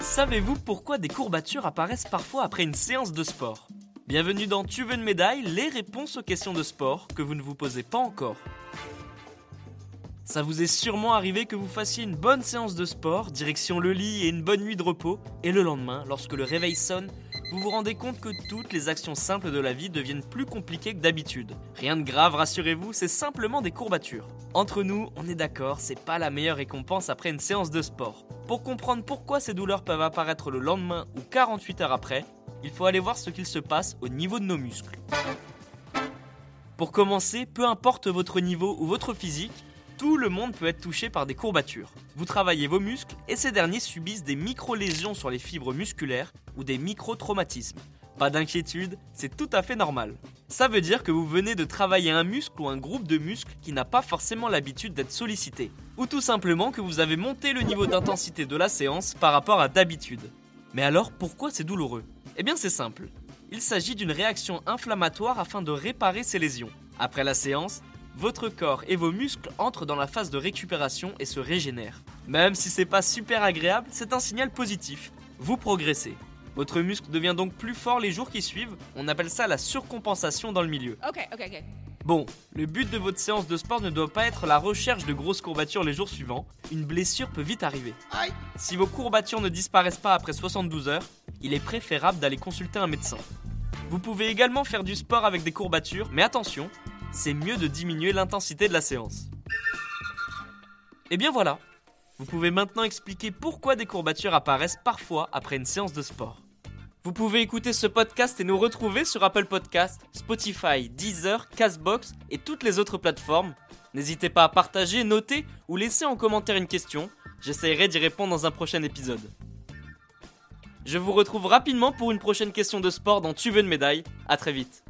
Savez-vous pourquoi des courbatures apparaissent parfois après une séance de sport? Bienvenue dans Tu veux une médaille, les réponses aux questions de sport que vous ne vous posez pas encore. Ça vous est sûrement arrivé que vous fassiez une bonne séance de sport, direction le lit et une bonne nuit de repos, et le lendemain, lorsque le réveil sonne, vous vous rendez compte que toutes les actions simples de la vie deviennent plus compliquées que d'habitude. Rien de grave, rassurez-vous, c'est simplement des courbatures. Entre nous, on est d'accord, c'est pas la meilleure récompense après une séance de sport. Pour comprendre pourquoi ces douleurs peuvent apparaître le lendemain ou 48 heures après, il faut aller voir ce qu'il se passe au niveau de nos muscles. Pour commencer, peu importe votre niveau ou votre physique, tout le monde peut être touché par des courbatures. Vous travaillez vos muscles et ces derniers subissent des micro-lésions sur les fibres musculaires ou des micro-traumatismes. Pas d'inquiétude, c'est tout à fait normal. Ça veut dire que vous venez de travailler un muscle ou un groupe de muscles qui n'a pas forcément l'habitude d'être sollicité. Ou tout simplement que vous avez monté le niveau d'intensité de la séance par rapport à d'habitude. Mais alors pourquoi c'est douloureux? Eh bien c'est simple. Il s'agit d'une réaction inflammatoire afin de réparer ces lésions. Après la séance, votre corps et vos muscles entrent dans la phase de récupération et se régénèrent. Même si c'est pas super agréable, c'est un signal positif. Vous progressez. Votre muscle devient donc plus fort les jours qui suivent. On appelle ça la surcompensation dans le milieu. Ok, ok, ok. Bon, le but de votre séance de sport ne doit pas être la recherche de grosses courbatures les jours suivants. Une blessure peut vite arriver. Si vos courbatures ne disparaissent pas après 72 heures, il est préférable d'aller consulter un médecin. Vous pouvez également faire du sport avec des courbatures, mais attention, c'est mieux de diminuer l'intensité de la séance. Et bien voilà, vous pouvez maintenant expliquer pourquoi des courbatures apparaissent parfois après une séance de sport. Vous pouvez écouter ce podcast et nous retrouver sur Apple Podcast, Spotify, Deezer, Castbox et toutes les autres plateformes. N'hésitez pas à partager, noter ou laisser en commentaire une question. J'essaierai d'y répondre dans un prochain épisode. Je vous retrouve rapidement pour une prochaine question de sport dans Tu veux une médaille. À très vite.